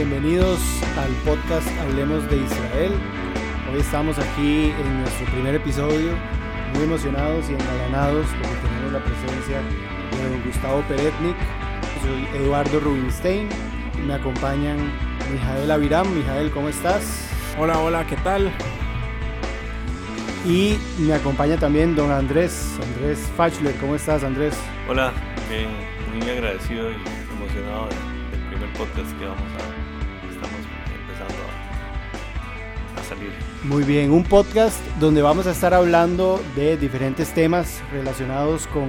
bienvenidos al podcast Hablemos de Israel. Hoy estamos aquí en nuestro primer episodio, muy emocionados y engalanados porque tenemos la presencia de don Gustavo Peretnik, soy Eduardo Rubinstein, y me acompañan Mijael Aviram. Mijael, ¿cómo estás? Hola, hola, ¿qué tal? Y me acompaña también don Andrés, Andrés Fachler. ¿Cómo estás, Andrés? Hola, bien, muy agradecido y emocionado del primer podcast que vamos a, Muy bien, un podcast donde vamos a estar hablando de diferentes temas relacionados con,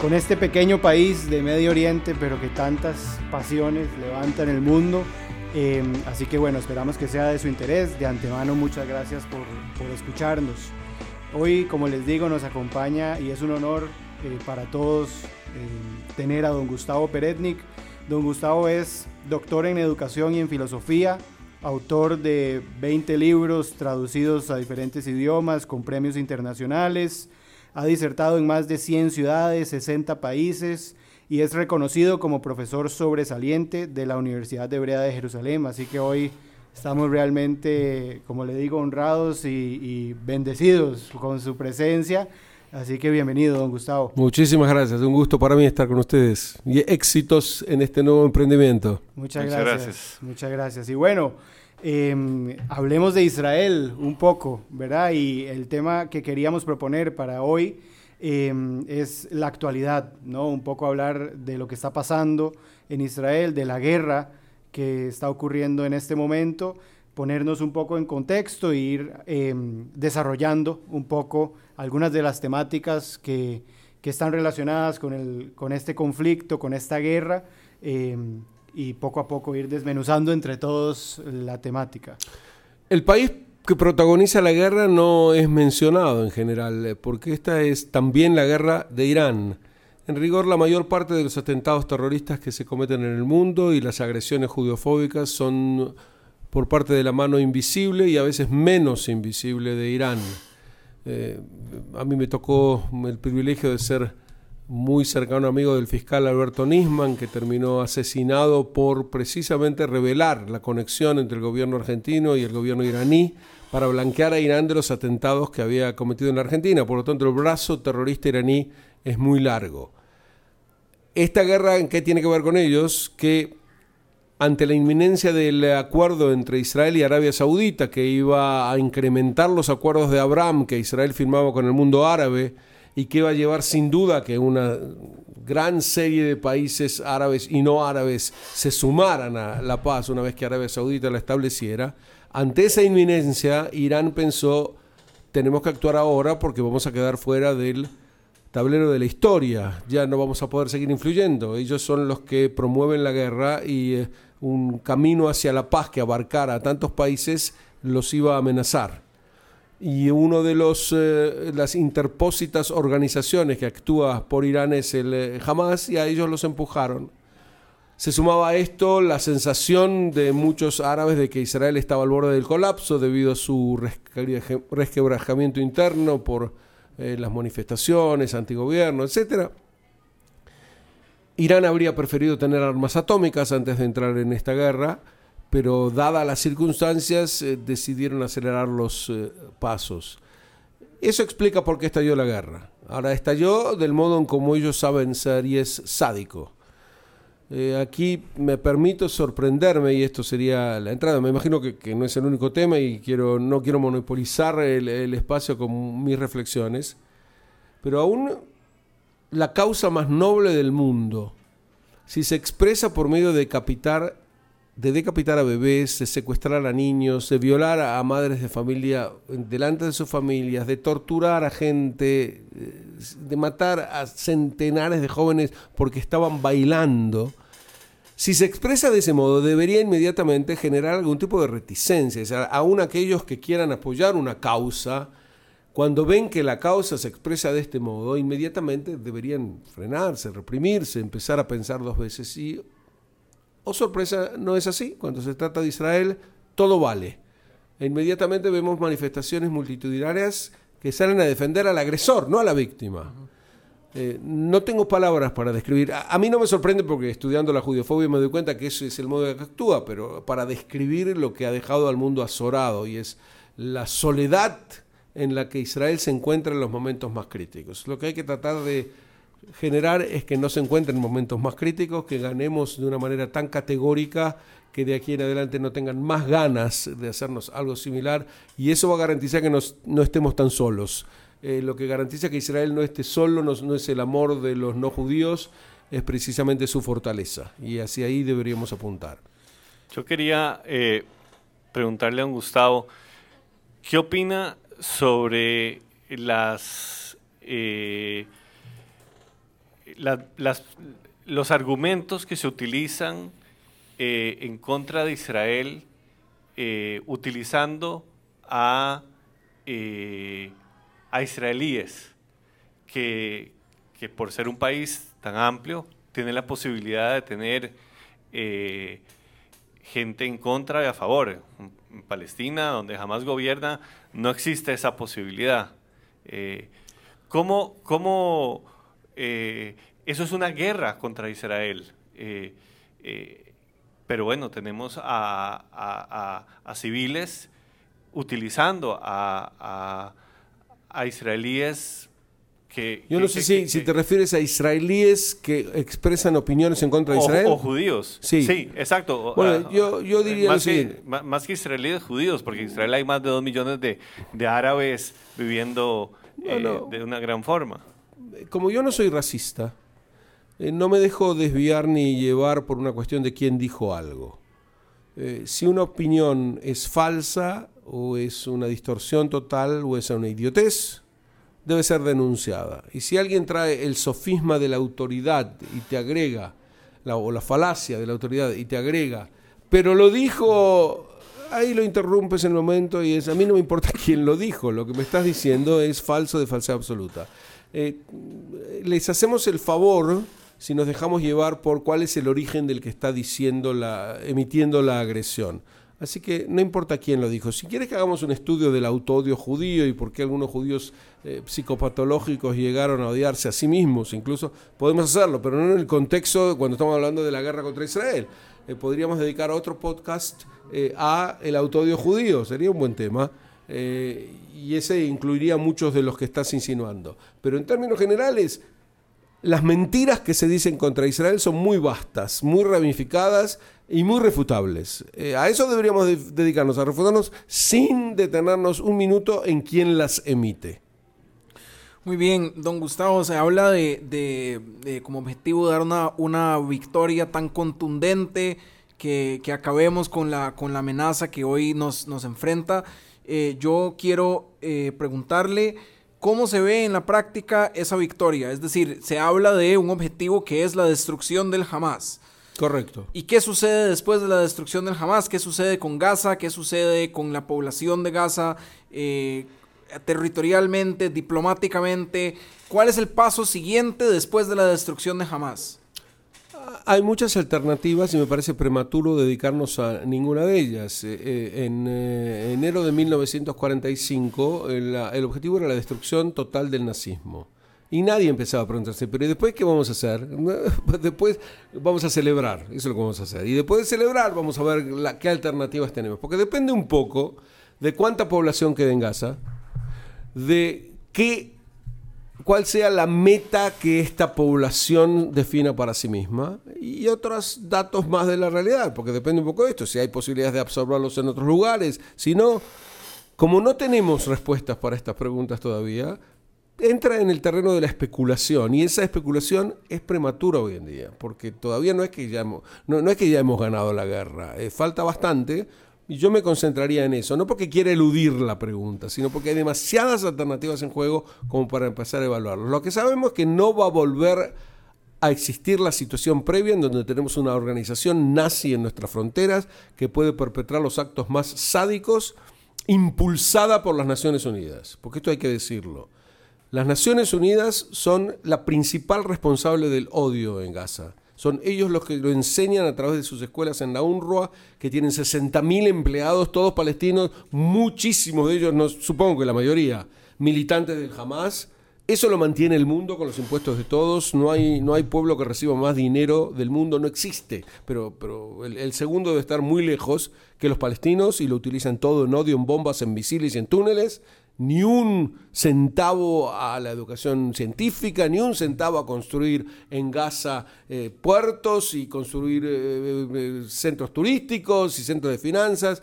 con este pequeño país de Medio Oriente, pero que tantas pasiones levanta en el mundo. Eh, así que bueno, esperamos que sea de su interés. De antemano, muchas gracias por, por escucharnos. Hoy, como les digo, nos acompaña y es un honor eh, para todos eh, tener a don Gustavo Peretnik. Don Gustavo es doctor en educación y en filosofía, autor de 20 libros traducidos a diferentes idiomas con premios internacionales, ha disertado en más de 100 ciudades, 60 países y es reconocido como profesor sobresaliente de la Universidad de Hebrea de Jerusalén. Así que hoy estamos realmente, como le digo, honrados y, y bendecidos con su presencia. Así que bienvenido, don Gustavo. Muchísimas gracias, un gusto para mí estar con ustedes y éxitos en este nuevo emprendimiento. Muchas, Muchas gracias, gracias. Muchas gracias. Y bueno, eh, hablemos de Israel un poco, ¿verdad? Y el tema que queríamos proponer para hoy eh, es la actualidad, ¿no? Un poco hablar de lo que está pasando en Israel, de la guerra que está ocurriendo en este momento, ponernos un poco en contexto e ir eh, desarrollando un poco algunas de las temáticas que, que están relacionadas con, el, con este conflicto, con esta guerra, y poco a poco ir desmenuzando entre todos la temática. El país que protagoniza la guerra no es mencionado en general, eh, porque esta es también la guerra de Irán. En rigor, la mayor parte de los atentados terroristas que se cometen en el mundo y las agresiones judeofóbicas son por parte de la mano invisible y a veces menos invisible de Irán. Eh, a mí me tocó el privilegio de ser muy cercano amigo del fiscal Alberto Nisman, que terminó asesinado por precisamente revelar la conexión entre el gobierno argentino y el gobierno iraní para blanquear a Irán de los atentados que había cometido en la Argentina. Por lo tanto, el brazo terrorista iraní es muy largo. Esta guerra, ¿en qué tiene que ver con ellos? Que ante la inminencia del acuerdo entre Israel y Arabia Saudita, que iba a incrementar los acuerdos de Abraham que Israel firmaba con el mundo árabe, y que iba a llevar sin duda que una gran serie de países árabes y no árabes se sumaran a la paz una vez que Arabia Saudita la estableciera. Ante esa inminencia, Irán pensó, tenemos que actuar ahora porque vamos a quedar fuera del tablero de la historia, ya no vamos a poder seguir influyendo. Ellos son los que promueven la guerra y eh, un camino hacia la paz que abarcara a tantos países los iba a amenazar y uno de los eh, las interpósitas organizaciones que actúa por Irán es el eh, Hamas y a ellos los empujaron. Se sumaba a esto la sensación de muchos árabes de que Israel estaba al borde del colapso debido a su resque- resquebrajamiento interno por eh, las manifestaciones, antigobierno, etc. Irán habría preferido tener armas atómicas antes de entrar en esta guerra, pero dadas las circunstancias eh, decidieron acelerar los eh, pasos. Eso explica por qué estalló la guerra. Ahora estalló del modo en como ellos saben ser y es sádico. Eh, aquí me permito sorprenderme y esto sería la entrada. Me imagino que, que no es el único tema y quiero, no quiero monopolizar el, el espacio con mis reflexiones, pero aún la causa más noble del mundo, si se expresa por medio de decapitar, de decapitar a bebés, de secuestrar a niños, de violar a madres de familia delante de sus familias, de torturar a gente, eh, de matar a centenares de jóvenes porque estaban bailando, si se expresa de ese modo, debería inmediatamente generar algún tipo de reticencia. O sea, aún aquellos que quieran apoyar una causa, cuando ven que la causa se expresa de este modo, inmediatamente deberían frenarse, reprimirse, empezar a pensar dos veces. Y, oh sorpresa, no es así. Cuando se trata de Israel, todo vale. E inmediatamente vemos manifestaciones multitudinarias que salen a defender al agresor, no a la víctima. Eh, no tengo palabras para describir. A, mí no me sorprende porque estudiando la judiofobia me doy cuenta que ese es el modo de que actúa, pero para describir lo que ha dejado al mundo azorado y es la soledad en la que Israel se encuentra en los momentos más críticos. Lo que hay que tratar de generar es que no se encuentren momentos más críticos, que ganemos de una manera tan categórica que de aquí en adelante no tengan más ganas de hacernos algo similar y eso va a garantizar que no estemos tan solos. Eh, lo que garantiza que Israel no esté solo no, es el amor de los no judíos, es precisamente su fortaleza y hacia ahí deberíamos apuntar. Yo quería eh, preguntarle a un Gustavo, ¿qué opina sobre las... Eh, los argumentos que se utilizan eh, en contra de Israel eh, utilizando a, eh, a israelíes que, por ser un país tan amplio tiene la posibilidad de tener gente en contra y a favor. En Palestina, donde jamás gobierna, no existe esa posibilidad. ¿Cómo, cómo eso es una guerra contra Israel? Pero bueno, tenemos a, civiles utilizando a, israelíes que... Yo no sé si, te refieres a israelíes que expresan opiniones en contra de Israel. O judíos. Sí, sí exacto. Bueno, yo, yo diría más que, más que israelíes, judíos, porque en Israel hay más de dos millones de, árabes viviendo eh, de una gran forma. Como yo no soy racista, eh, no me dejo desviar ni llevar por una cuestión de quién dijo algo. Eh, si una opinión es falsa o es una distorsión total o es una idiotez, debe ser denunciada. Y si alguien trae el sofisma de la autoridad y te agrega, o la falacia de la autoridad y te agrega, pero lo dijo, ahí lo interrumpes en el momento y es, a mí no me importa quién lo dijo, lo que me estás diciendo es falso de falsedad absoluta. Eh, les hacemos el favor si nos dejamos llevar por cuál es el origen del que está diciendo la, emitiendo la agresión. Así que no importa quién lo dijo. Si quieres que hagamos un estudio del autoodio judío y por qué algunos judíos eh, psicopatológicos llegaron a odiarse a sí mismos, incluso podemos hacerlo, pero no en el contexto cuando estamos hablando de la guerra contra Israel. Eh, podríamos dedicar otro podcast a el autoodio judío, sería un buen tema. Y ese incluiría muchos de los que estás insinuando. Pero en términos generales, las mentiras que se dicen contra Israel son muy vastas, muy ramificadas y muy refutables. Eh, a eso deberíamos dedicarnos, a refutarnos sin detenernos un minuto en quién las emite. Muy bien, don Gustavo, se habla de, como objetivo dar una, una victoria tan contundente que, acabemos con la, con la amenaza que hoy nos, nos enfrenta. Eh, yo quiero eh, preguntarle ¿Cómo se ve en la práctica esa victoria? Es decir, se habla de un objetivo que es la destrucción del Hamas. Correcto. ¿Y qué sucede después de la destrucción del Hamas? ¿Qué sucede con Gaza? ¿Qué sucede con la población de Gaza? Eh, territorialmente, diplomáticamente. ¿Cuál es el paso siguiente después de la destrucción de Hamas? Hay muchas alternativas y me parece prematuro dedicarnos a ninguna de ellas. Eh, eh, en eh, enero de 1945 el, objetivo era la destrucción total del nazismo. Y nadie empezaba a preguntarse, pero ¿y después qué vamos a hacer? Después vamos a celebrar, eso es lo que vamos a hacer. Y después de celebrar vamos a ver qué alternativas tenemos. Porque depende un poco de cuánta población queda en Gaza, de qué cuál sea la meta que esta población defina para sí misma y otros datos más de la realidad, porque depende un poco de esto, si hay posibilidades de absorberlos en otros lugares, si no, como no tenemos respuestas para estas preguntas todavía, entra en el terreno de la especulación y esa especulación es prematura hoy en día, porque todavía no es que ya hemos, no, es que ya hemos ganado la guerra, eh, falta bastante, y yo me concentraría en eso, no porque quiera eludir la pregunta, sino porque hay demasiadas alternativas en juego como para empezar a evaluarlo. Lo que sabemos es que no va a volver a existir la situación previa en donde tenemos una organización nazi en nuestras fronteras que puede perpetrar los actos más sádicos impulsada por las Naciones Unidas, porque esto hay que decirlo. Las Naciones Unidas son la principal responsable del odio en Gaza son ellos los que lo enseñan a través de sus escuelas en la UNRWA, que tienen 60.000 empleados, todos palestinos, muchísimos de ellos, no, supongo que la mayoría, militantes del Hamas, Eso lo mantiene el mundo con los impuestos de todos. No hay, no hay pueblo que reciba más dinero del mundo, no existe. Pero, pero el, segundo debe estar muy lejos que los palestinos y lo utilizan todo en odio, en bombas, en misiles y en túneles. Ni un centavo a la educación científica, ni un centavo a construir en Gaza eh, puertos y construir eh, eh, centros turísticos y centros de finanzas.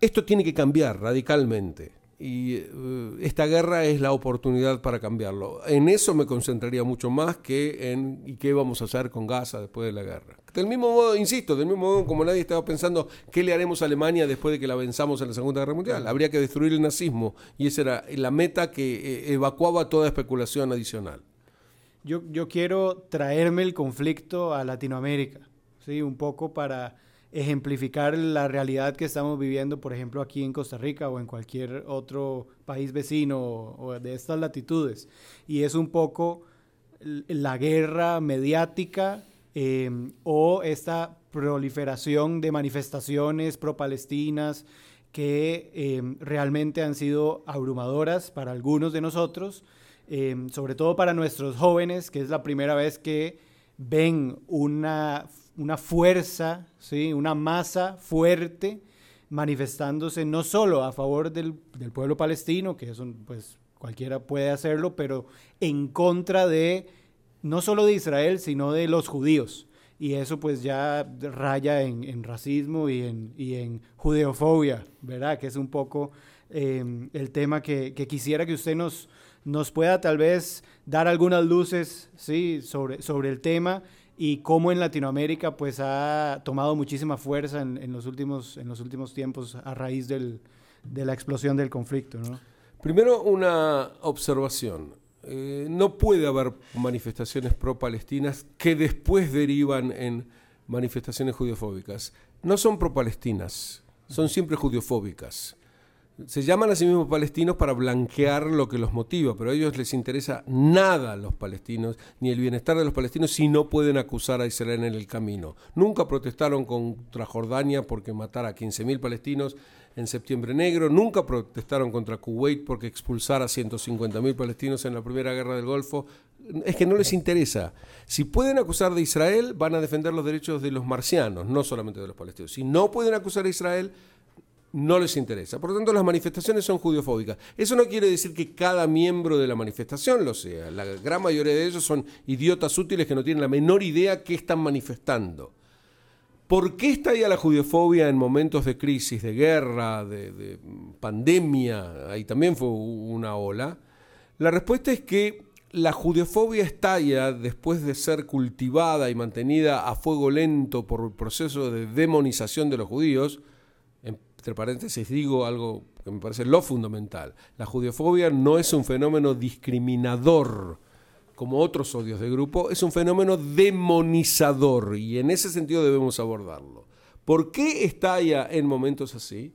Esto tiene que cambiar radicalmente y eh, esta guerra es la oportunidad para cambiarlo. En eso me concentraría mucho más que en y qué vamos a hacer con Gaza después de la guerra. Del mismo modo, insisto, del mismo modo como nadie estaba pensando qué le haremos a Alemania después de que la venzamos en la Segunda Guerra Mundial. Habría que destruir el nazismo y esa era la meta que eh, evacuaba toda especulación adicional. Yo, yo quiero traerme el conflicto a Latinoamérica, ¿sí? un poco para ejemplificar la realidad que estamos viviendo, por ejemplo, aquí en Costa Rica o en cualquier otro país vecino o, de estas latitudes. Y es un poco la guerra mediática em, o esta proliferación de manifestaciones pro-palestinas que em, realmente han sido abrumadoras para algunos de nosotros, em, sobre todo para nuestros jóvenes, que es la primera vez que ven una una fuerza, ¿sí? una masa fuerte manifestándose no solo a favor del, pueblo palestino, que eso pues cualquiera puede hacerlo, pero en contra de no solo de Israel, sino de los judíos. Y eso pues ya raya en, racismo y en, y en, judeofobia, ¿verdad? Que es un poco em, el tema que, quisiera que usted nos, nos pueda tal vez dar algunas luces ¿sí? sobre, sobre el tema y cómo en Latinoamérica pues ha tomado muchísima fuerza en, los, últimos, en los últimos tiempos a raíz de la explosión del conflicto. Primero una observación. Eh, no puede haber manifestaciones pro-palestinas que después derivan en manifestaciones judiofóbicas. No son pro-palestinas, son siempre judiofóbicas se llaman a sí mismos palestinos para blanquear lo que los motiva, pero a ellos les interesa nada a los palestinos, ni el bienestar de los palestinos, si no pueden acusar a Israel en el camino. Nunca protestaron contra Jordania porque matara a 15.000 palestinos en septiembre negro, nunca protestaron contra Kuwait porque expulsara a 150.000 palestinos en la primera guerra del Golfo. Es que no les interesa. Si pueden acusar de Israel, van a defender los derechos de los marcianos, no solamente de los palestinos. Si no pueden acusar a Israel, no les interesa. Por lo tanto, las manifestaciones son judiofóbicas. Eso no quiere decir que cada miembro de la manifestación lo sea. La gran mayoría de ellos son idiotas útiles que no tienen la menor idea qué están manifestando. ¿Por qué ahí la judiofobia en momentos de crisis, de guerra, de, pandemia? Ahí también fue una ola. La respuesta es que la judiofobia estalla después de ser cultivada y mantenida a fuego lento por el proceso de demonización de los judíos, entre paréntesis digo algo que me parece lo fundamental. La judiofobia no es un fenómeno discriminador como otros odios de grupo, es un fenómeno demonizador y en ese sentido debemos abordarlo. ¿Por qué estalla en momentos así?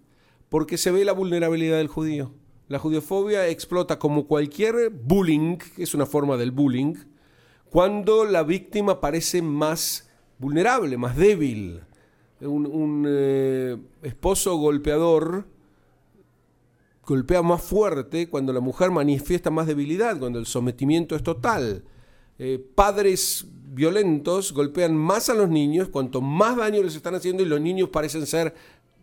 Porque se ve la vulnerabilidad del judío. La judiofobia explota como cualquier bullying, que es una forma del bullying, cuando la víctima parece más vulnerable, más débil un, eh, esposo golpeador golpea más fuerte cuando la mujer manifiesta más debilidad, cuando el sometimiento es total. Eh, padres violentos golpean más a los niños cuanto más daño les están haciendo y los niños parecen ser,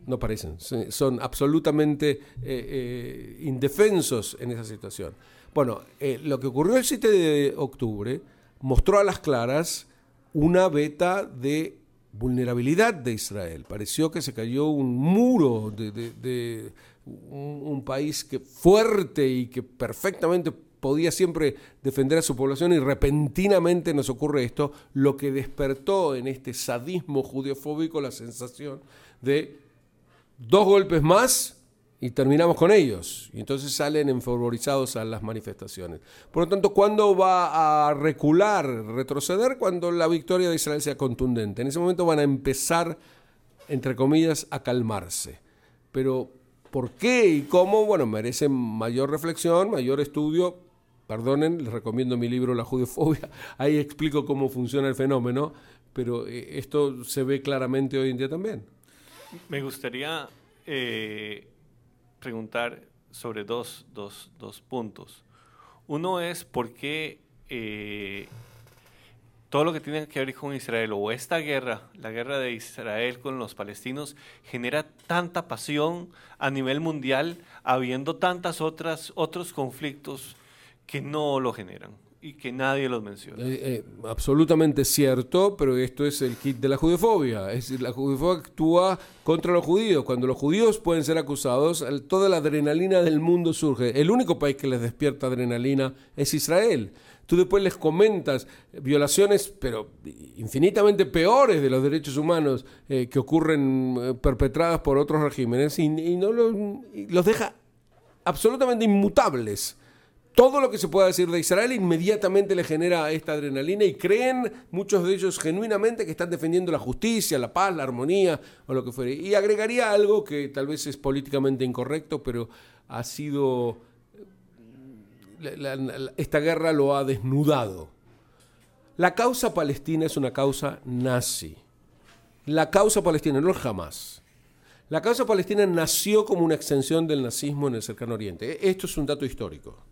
no parecen, son absolutamente eh, indefensos en esa situación. Bueno, lo que ocurrió el 7 de octubre mostró a las claras una beta de vulnerabilidad de Israel. Pareció que se cayó un muro de, un, país que fuerte y que perfectamente podía siempre defender a su población y repentinamente nos ocurre esto, lo que despertó en este sadismo judiofóbico la sensación de dos golpes más y terminamos con ellos. Y entonces salen enfervorizados a las manifestaciones. Por lo tanto, ¿cuándo va a recular, retroceder? Cuando la victoria de Israel sea contundente. En ese momento van a empezar, entre comillas, a calmarse. Pero, ¿por qué y cómo? Bueno, merece mayor reflexión, mayor estudio. Perdonen, les recomiendo mi libro La Judiofobia. Ahí explico cómo funciona el fenómeno, pero eh, esto se ve claramente hoy en día también. Me gustaría eh, preguntar sobre dos, puntos. Uno es por qué eh, todo lo que tiene que ver con Israel o esta guerra, la guerra de Israel con los palestinos, genera tanta pasión a nivel mundial, habiendo tantas otras otros conflictos que no lo generan y que nadie los menciona. Eh, eh, absolutamente cierto, pero esto es el kit de la judiofobia. Es decir, la judiofobia actúa contra los judíos. Cuando los judíos pueden ser acusados, toda la adrenalina del mundo surge. El único país que les despierta adrenalina es Israel. Tú después les comentas violaciones, pero infinitamente peores de los derechos humanos eh, que ocurren perpetradas por otros regímenes y, no los deja absolutamente inmutables todo lo que se pueda decir de Israel inmediatamente le genera esta adrenalina y creen muchos de ellos genuinamente que están defendiendo la justicia, la paz, la armonía o lo que fuere. Y agregaría algo que tal vez es políticamente incorrecto, pero ha sido... esta guerra lo ha desnudado. La causa palestina es una causa nazi. La causa palestina, no jamás. La causa palestina nació como una extensión del nazismo en el cercano oriente. Esto es un dato histórico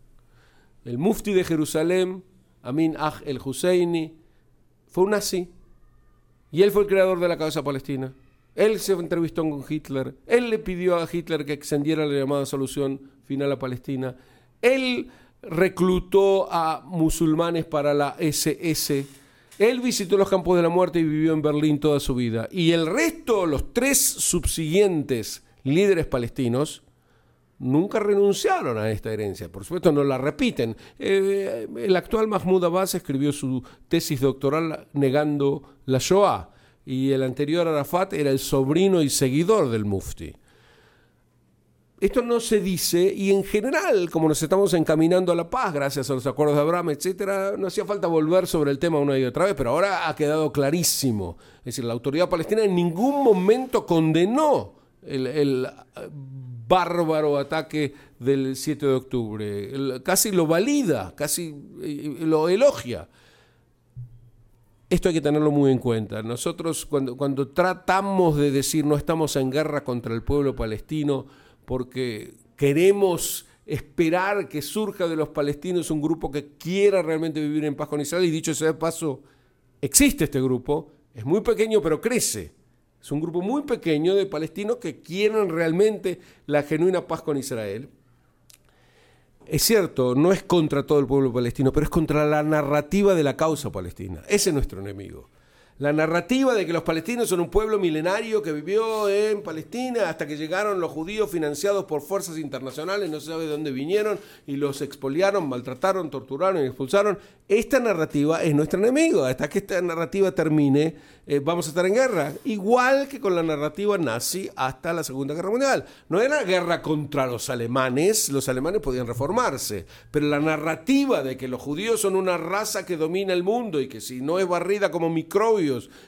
el mufti de Jerusalén, Amin Aj el Husseini, fue un nazi. Y él fue el creador de la causa palestina. Él se entrevistó con Hitler. Él le pidió a Hitler que extendiera la llamada solución final a Palestina. Él reclutó a musulmanes para la SS. Él visitó los campos de la muerte y vivió en Berlín toda su vida. Y el resto, los tres subsiguientes líderes palestinos, nunca renunciaron a esta herencia. Por supuesto, no la repiten. Eh, el actual Mahmoud Abbas escribió su tesis doctoral negando la Shoah y el anterior Arafat era el sobrino y seguidor del mufti. Esto no se dice y en general, como nos estamos encaminando a la paz gracias a los acuerdos de Abraham, etcétera, no hacía falta volver sobre el tema una y otra vez, pero ahora ha quedado clarísimo. Es decir, la autoridad palestina en ningún momento condenó el bárbaro ataque del 7 de octubre. casi lo valida, casi lo elogia. Esto hay que tenerlo muy en cuenta. Nosotros cuando, cuando tratamos de decir no estamos en guerra contra el pueblo palestino porque queremos esperar que surja de los palestinos un grupo que quiera realmente vivir en paz con Israel, y dicho sea de paso, existe este grupo, es muy pequeño pero crece es un grupo muy pequeño de palestinos que quieren realmente la genuina paz con Israel. Es cierto, no es contra todo el pueblo palestino, pero es contra la narrativa de la causa palestina. Ese es nuestro enemigo. La narrativa de que los palestinos son un pueblo milenario que vivió en Palestina hasta que llegaron los judíos financiados por fuerzas internacionales, no se sabe de dónde vinieron, y los expoliaron, maltrataron, torturaron y expulsaron. Esta narrativa es nuestro enemigo. Hasta que esta narrativa termine, eh, vamos a estar en guerra. Igual que con la narrativa nazi hasta la Segunda Guerra Mundial. No era guerra contra los alemanes, los alemanes podían reformarse, pero la narrativa de que los judíos son una raza que domina el mundo y que si no es barrida como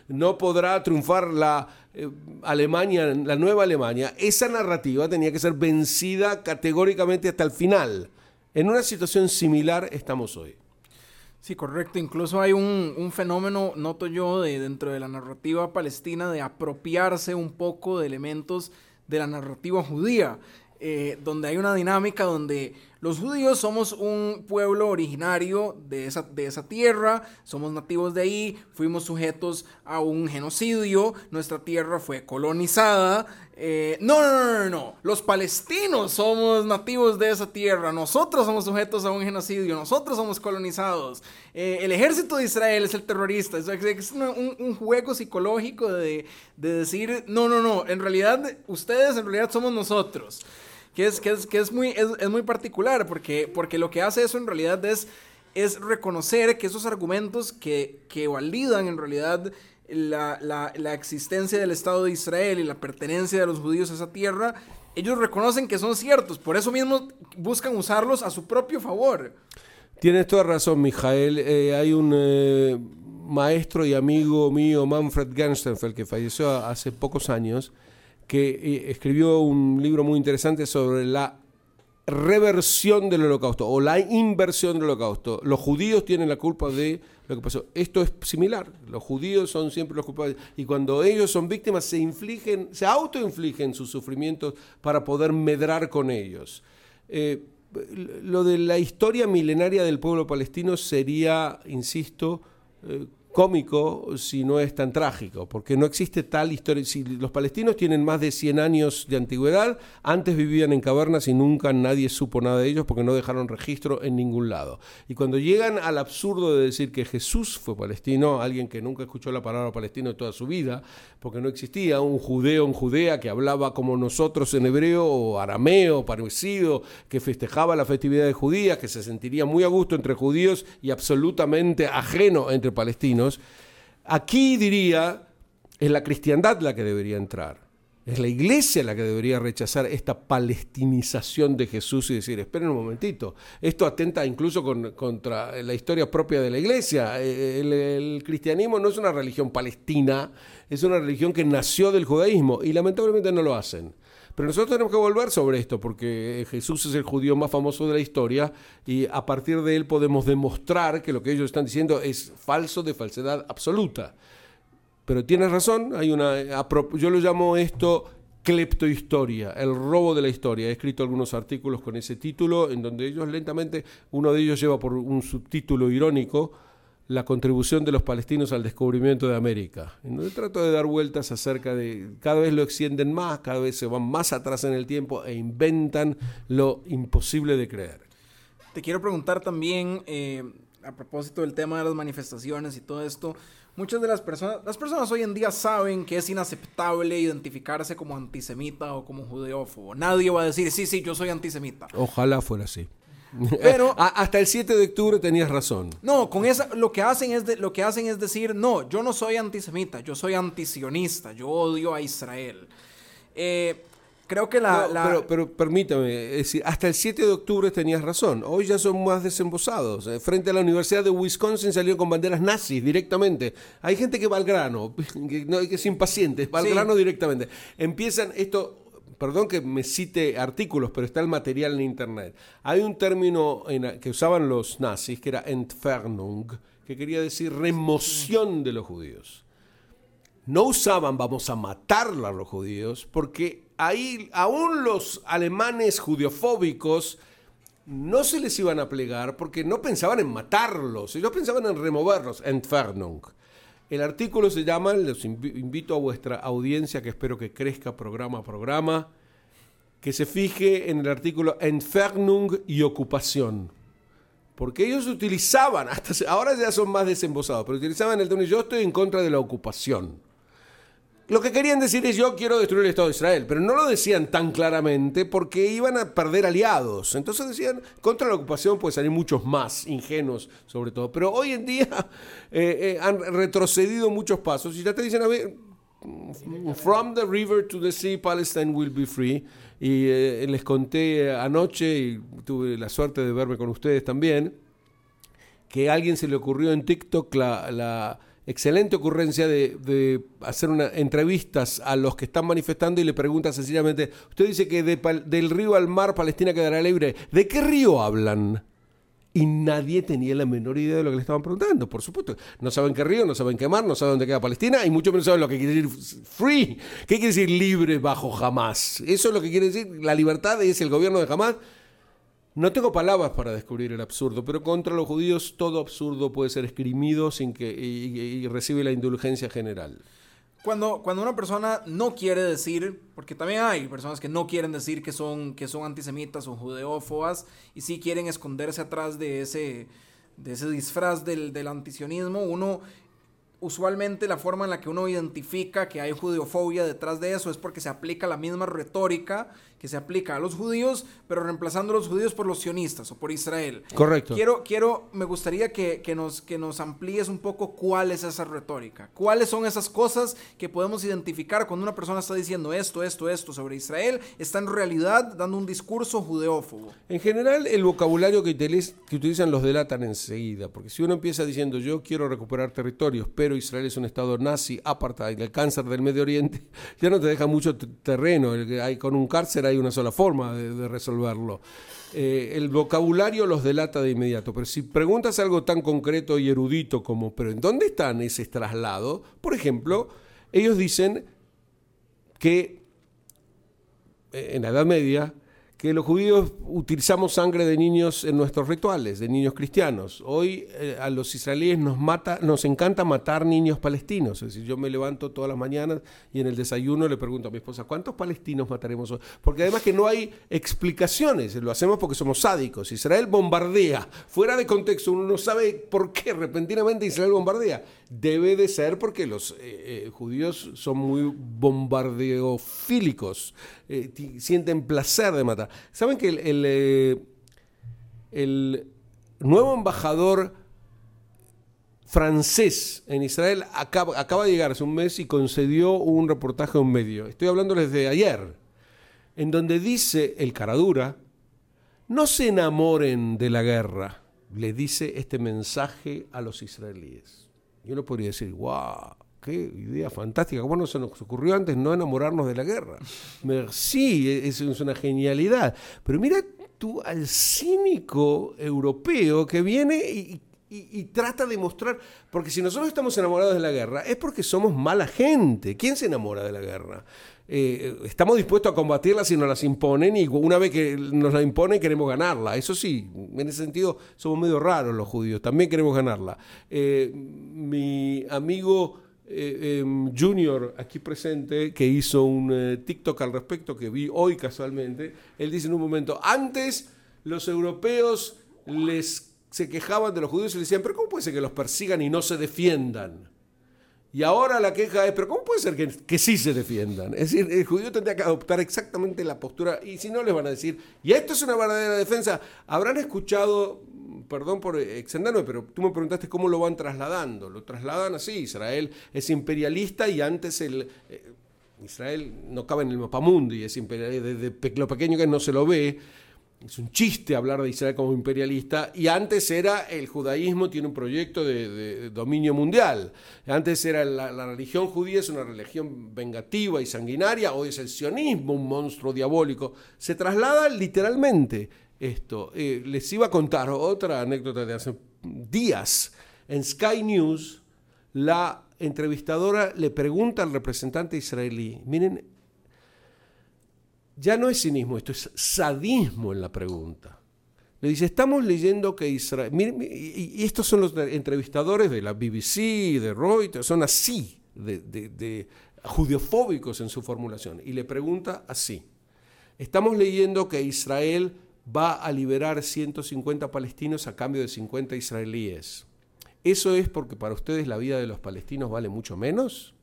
no podrá triunfar la eh, Alemania, la nueva Alemania, esa narrativa tenía que ser vencida categóricamente hasta el final. En una situación similar estamos hoy. Sí, correcto. Incluso hay un, fenómeno, noto yo, de, dentro de la narrativa palestina de apropiarse un poco de elementos de la narrativa judía, eh, donde hay una dinámica donde los judíos somos un pueblo originario de esa, de esa tierra, somos nativos de ahí, fuimos sujetos a un genocidio, nuestra tierra fue colonizada. Eh, no, no, no, no, los palestinos somos nativos de esa tierra, nosotros somos sujetos a un genocidio, nosotros somos colonizados. Eh, el ejército de Israel es el terrorista, es, es un, un, juego psicológico de, de decir, no, no, no, en realidad ustedes en realidad somos nosotros que es, que es, que es, muy, es, muy particular, porque, porque lo que hace eso en realidad es, es reconocer que esos argumentos que, que validan en realidad la, la, la, existencia del Estado de Israel y la pertenencia de los judíos a esa tierra, ellos reconocen que son ciertos, por eso mismo buscan usarlos a su propio favor. Tienes toda razón, Mijael. Eh, hay un eh, maestro y amigo mío, Manfred Gernstenfeld, que falleció hace pocos años, que eh, escribió un libro muy interesante sobre la reversión del holocausto o la inversión del holocausto. Los judíos tienen la culpa de lo que pasó. Esto es similar. Los judíos son siempre los culpables. Y cuando ellos son víctimas, se infligen, se autoinfligen sus sufrimientos para poder medrar con ellos. Eh, lo de la historia milenaria del pueblo palestino sería, insisto, eh, cómico si no es tan trágico, porque no existe tal historia. Si los palestinos tienen más de 100 años de antigüedad, antes vivían en cavernas y nunca nadie supo nada de ellos porque no dejaron registro en ningún lado. Y cuando llegan al absurdo de decir que Jesús fue palestino, alguien que nunca escuchó la palabra palestino en toda su vida, porque no existía un judeo en Judea que hablaba como nosotros en hebreo o arameo parecido, que festejaba la festividad de judías, que se sentiría muy a gusto entre judíos y absolutamente ajeno entre palestinos Aquí diría, es la cristiandad la que debería entrar. Es la iglesia la que debería rechazar esta palestinización de Jesús y decir, esperen un momentito, esto atenta incluso contra la historia propia de la iglesia. El, el, cristianismo no es una religión palestina, es una religión que nació del judaísmo y lamentablemente no lo hacen. Pero nosotros tenemos que volver sobre esto, porque Jesús es el judío más famoso de la historia y a partir de él podemos demostrar que lo que ellos están diciendo es falso de falsedad absoluta. Pero tienes razón, hay una, yo lo llamo esto cleptohistoria, el robo de la historia. He escrito algunos artículos con ese título, en donde ellos lentamente, uno de ellos lleva por un subtítulo irónico, la contribución de los palestinos al descubrimiento de América. En donde trato de dar vueltas acerca de, cada vez lo extienden más, cada vez se van más atrás en el tiempo e inventan lo imposible de creer. Te quiero preguntar también, eh, a propósito del tema de las manifestaciones y todo esto, muchas de las personas, las personas hoy en día saben que es inaceptable identificarse como antisemita o como judeófobo. Nadie va a decir, sí, sí, yo soy antisemita. Ojalá fuera así. Pero hasta el 7 de octubre tenías razón. No, con esa lo que hacen es lo que hacen es decir, no, yo no soy antisemita, yo soy antisionista, yo odio a Israel. Eh, creo que la, Pero, pero, permítame, decir, hasta el 7 de octubre tenías razón. Hoy ya son más desembosados. Eh, frente a la Universidad de Wisconsin salieron con banderas nazis directamente. Hay gente que va al grano, que, no, que es impaciente, va al grano directamente. Empiezan esto perdón que me cite artículos, pero está el material en internet. Hay un término que usaban los nazis que era Entfernung, que quería decir remoción de los judíos. No usaban vamos a matar a los judíos, porque ahí aún los alemanes judiofóbicos no se les iban a plegar porque no pensaban en matarlos, ellos pensaban en removerlos, Entfernung. El artículo se llama, les invito a vuestra audiencia, que espero que crezca programa a programa, que se fije en el artículo Entfernung y ocupación. Porque ellos utilizaban, hasta ahora ya son más desembosados, pero utilizaban el tono yo estoy en contra de la ocupación. Lo que querían decir es yo quiero destruir el Estado de Israel, pero no lo decían tan claramente porque iban a perder aliados. Entonces decían, contra la ocupación puede salir muchos más, ingenuos sobre todo. Pero hoy en día eh, eh, han retrocedido muchos pasos y ya te dicen, a ver, from the river to the sea, Palestine will be free. Y eh, les conté anoche, y tuve la suerte de verme con ustedes también, que a alguien se le ocurrió en TikTok la excelente ocurrencia de, hacer una, entrevistas a los que están manifestando y le pregunta sencillamente, usted dice que del río al mar Palestina quedará libre, ¿de qué río hablan? Y nadie tenía la menor idea de lo que le estaban preguntando, por supuesto. No saben qué río, no saben qué mar, no saben dónde queda Palestina y mucho menos saben lo que quiere decir free. ¿Qué quiere decir libre bajo jamás? Eso es lo que quiere decir la libertad es el gobierno de jamás no tengo palabras para descubrir el absurdo, pero contra los judíos todo absurdo puede ser escrimido sin que y, recibe la indulgencia general. Cuando, cuando una persona no quiere decir, porque también hay personas que no quieren decir que son, que son antisemitas o judeófobas y sí quieren esconderse atrás de ese, de ese disfraz del, del antisionismo, uno usualmente la forma en la que uno identifica que hay judeofobia detrás de eso es porque se aplica la misma retórica que se aplica a los judíos, pero reemplazando a los judíos por los sionistas o por Israel. Correcto. Quiero, quiero, me gustaría que, nos, que nos amplíes un poco cuál es esa retórica, cuáles son esas cosas que podemos identificar cuando una persona está diciendo esto, esto, esto sobre Israel, está en realidad dando un discurso judeófobo. En general, el vocabulario que, que utilizan los delatan enseguida, porque si uno empieza diciendo yo quiero recuperar territorios, pero Israel es un estado nazi, apartheid, el cáncer del Medio Oriente, ya no te deja mucho terreno, hay, con un cárcel hay una sola forma de, resolverlo. Eh, el vocabulario los delata de inmediato, pero si preguntas algo tan concreto y erudito como, pero ¿en dónde están ese traslado? Por ejemplo, ellos dicen que eh, en la Edad Media, que los judíos utilizamos sangre de niños en nuestros rituales, de niños cristianos. Hoy eh, a los israelíes nos mata, nos encanta matar niños palestinos. Es decir, yo me levanto todas las mañanas y en el desayuno le pregunto a mi esposa, ¿cuántos palestinos mataremos hoy? Porque además que no hay explicaciones, lo hacemos porque somos sádicos. Israel bombardea, fuera de contexto, uno no sabe por qué repentinamente Israel bombardea. Debe de ser porque los eh, eh, judíos son muy bombardeofílicos, sienten placer de matar. ¿Saben que el, el, eh, nuevo embajador francés en Israel acaba, acaba, de llegar hace un mes y concedió un reportaje a un medio? Estoy hablando desde ayer, en donde dice el caradura, no se enamoren de la guerra, le dice este mensaje a los israelíes. Yo no podría decir, wow, qué idea fantástica, ¿cómo no se nos ocurrió antes no enamorarnos de la guerra? Sí, es, es una genialidad. Pero mira tú al cínico europeo que viene y, trata de mostrar, porque si nosotros estamos enamorados de la guerra, es porque somos mala gente. ¿Quién se enamora de la guerra? Eh, estamos dispuestos a combatirla si nos las imponen y una vez que nos la imponen queremos ganarla. Eso sí, en ese sentido somos medio raros los judíos, también queremos ganarla. Eh, mi amigo eh, em, Junior, aquí presente, que hizo un TikTok al respecto que vi hoy casualmente, él dice en un momento, antes los europeos les se quejaban de los judíos y decían, pero ¿cómo puede ser que los persigan y no se defiendan? Y ahora la queja es, pero ¿cómo puede ser que, que, sí se defiendan? Es decir, el judío tendría que adoptar exactamente la postura, y si no les van a decir, y esto es una verdadera defensa, habrán escuchado perdón por extenderme, pero tú me preguntaste cómo lo van trasladando. Lo trasladan así, Israel es imperialista y antes el... Eh, Israel no cabe en el mapamundo y es imperialista, desde lo pequeño que no se lo ve, es un chiste hablar de Israel como imperialista, y antes era el judaísmo, tiene un proyecto de, dominio mundial. Antes era la, religión judía, es una religión vengativa y sanguinaria, hoy es el sionismo, un monstruo diabólico. Se traslada literalmente esto. Eh, les iba a contar otra anécdota de hace días. En Sky News, la entrevistadora le pregunta al representante israelí, miren, ya no es cinismo, esto es sadismo en la pregunta. Le dice, estamos leyendo que Israel, y, estos son los entrevistadores de la BBC, de Reuters, son así, de, de judiofóbicos en su formulación, y le pregunta así, estamos leyendo que Israel va a liberar 150 palestinos a cambio de 50 israelíes. ¿Eso es porque para ustedes la vida de los palestinos vale mucho menos?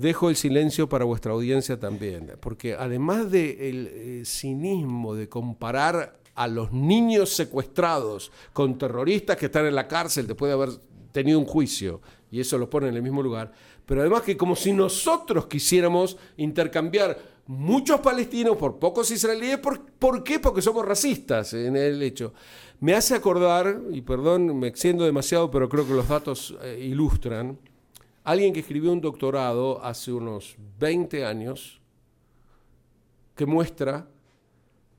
Dejo el silencio para vuestra audiencia también, porque además del eh, cinismo de comparar a los niños secuestrados con terroristas que están en la cárcel después de haber tenido un juicio, y eso lo pone en el mismo lugar, pero además que como si nosotros quisiéramos intercambiar muchos palestinos por pocos israelíes. ¿Por, qué? Porque somos racistas en el hecho. Me hace acordar, y perdón, me extiendo demasiado, pero creo que los datos eh, ilustran, alguien que escribió un doctorado hace unos 20 años que muestra,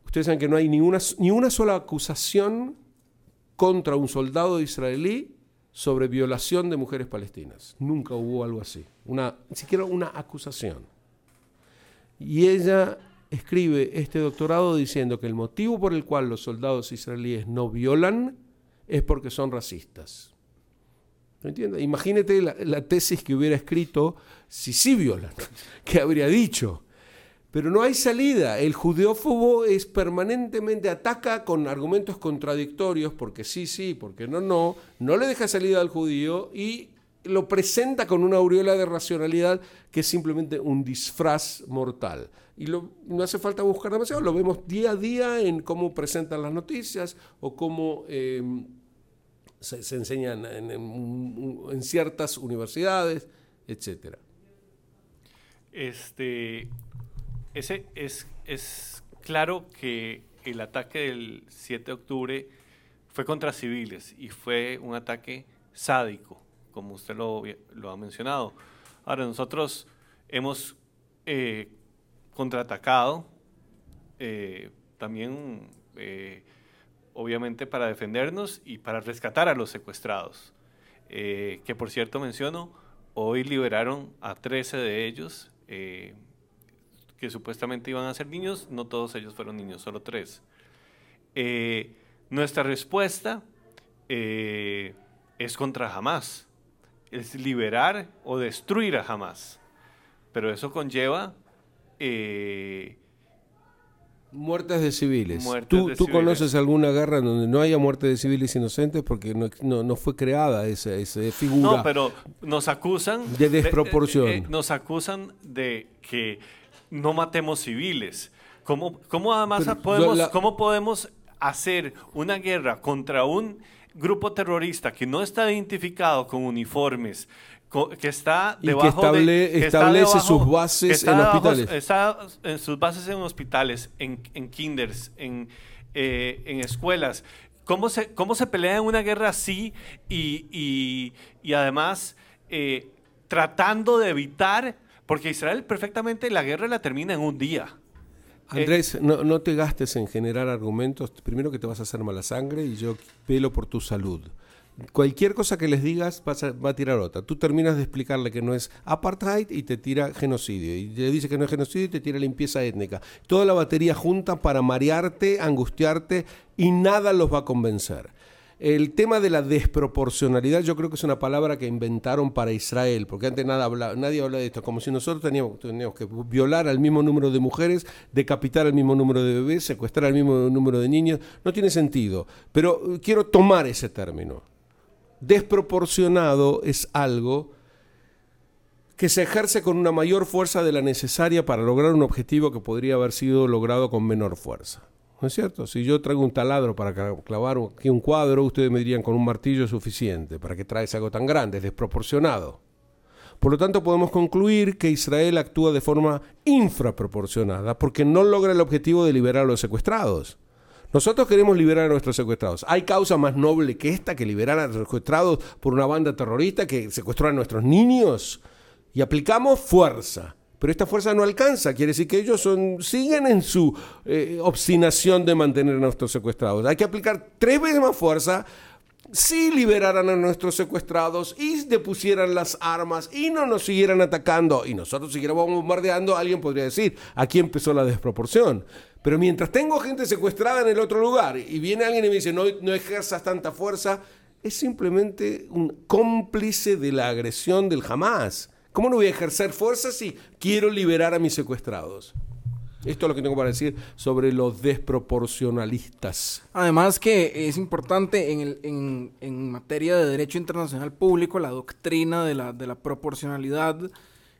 ustedes saben que no hay ni una, ni una sola acusación contra un soldado israelí sobre violación de mujeres palestinas. Nunca hubo algo así, una, ni siquiera una acusación. Y ella escribe este doctorado diciendo que el motivo por el cual los soldados israelíes no violan es porque son racistas. ¿Me entiendes? Imagínate la, tesis que hubiera escrito si sí violan, ¿qué habría dicho? Pero no hay salida. El judeófobo es permanentemente ataca con argumentos contradictorios, porque sí, sí, porque no, no, no le deja salida al judío y lo presenta con una aureola de racionalidad que es simplemente un disfraz mortal. Y no hace falta buscar demasiado, lo vemos día a día en cómo presentan las noticias o cómo em, se, enseñan en, ciertas universidades, etc. Este, es, es claro que el ataque del 7 de octubre fue contra civiles y fue un ataque sádico como usted lo, ha mencionado. Ahora, nosotros hemos eh, contraatacado eh, también, eh, obviamente, para defendernos y para rescatar a los secuestrados. que por cierto menciono, hoy liberaron a 13 de ellos, que supuestamente iban a ser niños, no todos ellos fueron niños, solo tres. Eh, nuestra respuesta eh, es contra Hamas, es liberar o destruir a Hamas. Pero eso conlleva eh, Muertes de civiles. Muertes ¿Tú, de tú civiles. conoces alguna guerra donde no haya muerte de civiles inocentes porque no, no, no fue creada esa, esa figura? No, pero nos acusan De desproporción. eh, eh, nos acusan de que no matemos civiles. ¿Cómo, cómo además Pero podemos, la- cómo podemos hacer una guerra contra un grupo terrorista que no está identificado con uniformes? que está Y que debajo estable- de, que está establece debajo- sus bases en debajo- hospitales. está en sus bases en hospitales, en, en kinders, en, eh, en escuelas. ¿Cómo se, ¿Cómo se pelea en una guerra así y, y- y además eh, tratando de evitar, porque Israel perfectamente la guerra la termina en un día. Andrés, no, no te gastes en generar argumentos. Primero que te vas a hacer mala sangre y yo velo por tu salud. Cualquier cosa que les digas vas a- va a tirar otra. Tú terminas de explicarle que no es apartheid y te tira genocidio. Y le dice que no es genocidio y te tira limpieza étnica. Toda la batería junta para marearte, angustiarte y nada los va a convencer. El tema de la desproporcionalidad yo creo que es una palabra que inventaron para Israel, porque antes nada nadie habla de esto, como si nosotros teníamos, teníamos que violar al mismo número de mujeres, decapitar al mismo número de bebés, secuestrar al mismo número de niños, no tiene sentido. Pero eh, quiero tomar ese término. Desproporcionado es algo que se ejerce con una mayor fuerza de la necesaria para lograr un objetivo que podría haber sido logrado con menor fuerza. ¿No es cierto? Si yo traigo un taladro para cla- clavar aquí un cuadro, ustedes me dirían con un martillo es suficiente. ¿Para qué traes algo tan grande? Es desproporcionado. Por lo tanto, podemos concluir que Israel actúa de forma infraproporcionada porque no logra el objetivo de liberar a los secuestrados. Nosotros queremos liberar a nuestros secuestrados. ¿Hay causa más noble que esta, que liberar a los secuestrados por una banda terrorista que secuestró a nuestros niños? Y aplicamos fuerza. Pero esta fuerza no alcanza, quiere decir que ellos siguen en su eh, obstinación de mantener a nuestros secuestrados. Hay que aplicar tres veces más fuerza si liberaran a nuestros secuestrados y depusieran las armas y no nos siguieran atacando y nosotros siguiéramos bombardeando, alguien podría decir, aquí empezó la desproporción. Pero mientras tengo gente secuestrada en el otro lugar y viene alguien y me dice, no, no ejerzas tanta fuerza, es simplemente un cómplice de la agresión del Hamas. ¿Cómo no voy a ejercer fuerza si quiero liberar a mis secuestrados? Esto es lo que tengo para decir sobre los desproporcionalistas. Además que es importante en, en- materia de derecho internacional público, la doctrina de la, de la proporcionalidad,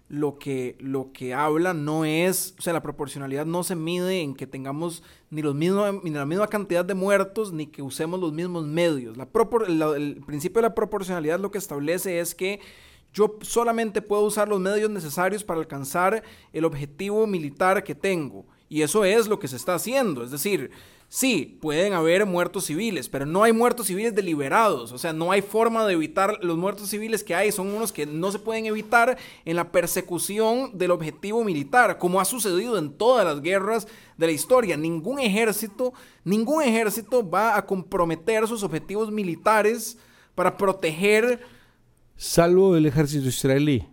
lo que, lo que habla no es, o sea, la proporcionalidad no se mide en que tengamos ni, los ni la misma cantidad de muertos, ni que usemos los mismos medios. La propor- la- el principio de la proporcionalidad lo que establece es que yo solamente puedo usar los medios necesarios para alcanzar el objetivo militar que tengo. Y eso es lo que se está haciendo. Es decir, sí, pueden haber muertos civiles, pero no hay muertos civiles deliberados. O sea, no hay forma de evitar los muertos civiles que hay. Son unos que no se pueden evitar en la persecución del objetivo militar, como ha sucedido en todas las guerras de la historia. Ningún ejército, ningún ejército va a comprometer sus objetivos militares para proteger salvo el ejército israelí.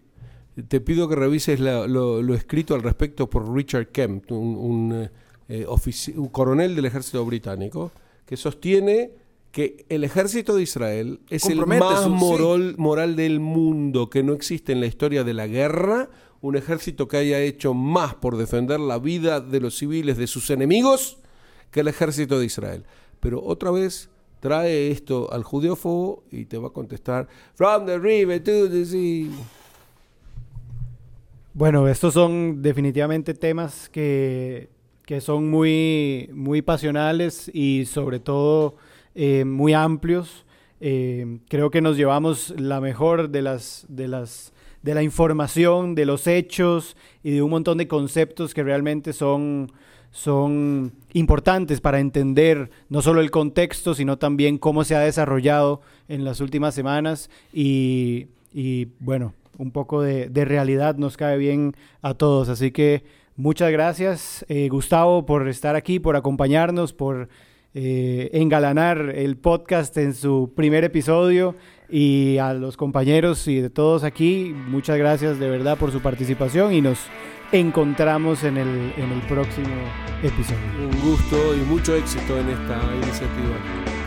Te pido que revises la- lo, lo escrito al respecto por Richard Kemp, un, un, eh, ofici- un coronel del ejército británico, que sostiene que el ejército de Israel es el más su- sí. moral, moral del mundo, que no existe en la historia de la guerra un ejército que haya hecho más por defender la vida de los civiles de sus enemigos que el ejército de Israel. Pero otra vez trae esto al judeófobo y te va a contestar From the river to the sea. Bueno, estos son definitivamente temas que, que son muy, muy pasionales y sobre todo eh, muy amplios. Eh, creo que nos llevamos la mejor de las, de las de la información, de los hechos y de un montón de conceptos que realmente son, son importantes para entender no solo el contexto, sino también cómo se ha desarrollado en las últimas semanas y, y, bueno, un poco de, de, realidad nos cae bien a todos. Así que muchas gracias, eh, Gustavo, por estar aquí, por acompañarnos, por eh, engalanar el podcast en su primer episodio. Y a los compañeros y de todos aquí, muchas gracias de verdad por su participación y nos encontramos en el, en el próximo episodio. Un gusto y mucho éxito en esta iniciativa.